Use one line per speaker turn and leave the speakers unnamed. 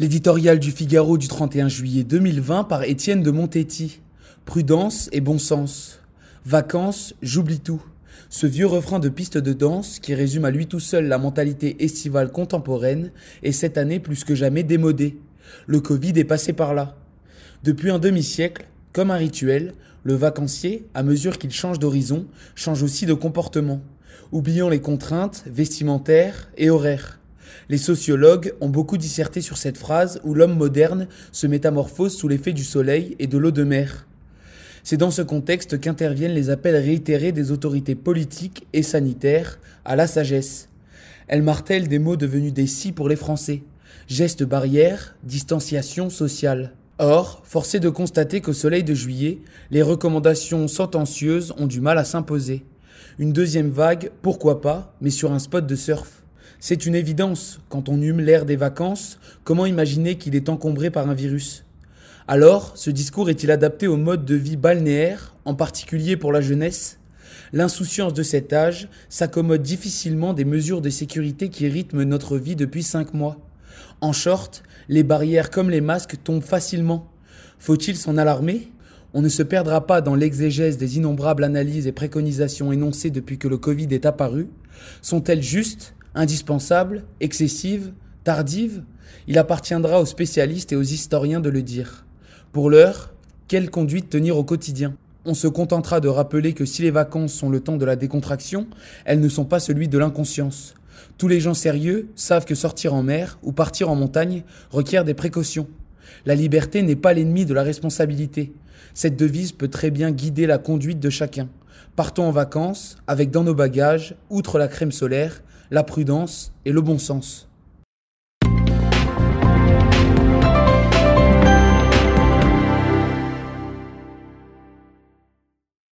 L'éditorial du Figaro du 31 juillet 2020 par Étienne de Montetti. Prudence et bon sens. Vacances, j'oublie tout. Ce vieux refrain de piste de danse, qui résume à lui tout seul la mentalité estivale contemporaine, est cette année plus que jamais démodé. Le Covid est passé par là. Depuis un demi-siècle, comme un rituel, le vacancier, à mesure qu'il change d'horizon, change aussi de comportement, oubliant les contraintes vestimentaires et horaires. Les sociologues ont beaucoup disserté sur cette phrase où l'homme moderne se métamorphose sous l'effet du soleil et de l'eau de mer. C'est dans ce contexte qu'interviennent les appels réitérés des autorités politiques et sanitaires à la sagesse. Elles martèlent des mots devenus des si pour les Français. Gestes barrières, distanciation sociale. Or, force est de constater qu'au soleil de juillet, les recommandations sentencieuses ont du mal à s'imposer. Une deuxième vague, pourquoi pas, mais sur un spot de surf. C'est une évidence, quand on hume l'air des vacances, comment imaginer qu'il est encombré par un virus? Alors, ce discours est-il adapté au mode de vie balnéaire, en particulier pour la jeunesse? L'insouciance de cet âge s'accommode difficilement des mesures de sécurité qui rythment notre vie depuis cinq mois. En short, les barrières comme les masques tombent facilement. Faut-il s'en alarmer? On ne se perdra pas dans l'exégèse des innombrables analyses et préconisations énoncées depuis que le Covid est apparu. Sont-elles justes? Indispensable, excessive, tardive, il appartiendra aux spécialistes et aux historiens de le dire. Pour l'heure, quelle conduite tenir au quotidien? On se contentera de rappeler que si les vacances sont le temps de la décontraction, elles ne sont pas celui de l'inconscience. Tous les gens sérieux savent que sortir en mer ou partir en montagne requiert des précautions. La liberté n'est pas l'ennemi de la responsabilité. Cette devise peut très bien guider la conduite de chacun. Partons en vacances avec dans nos bagages, outre la crème solaire, la prudence et le bon sens.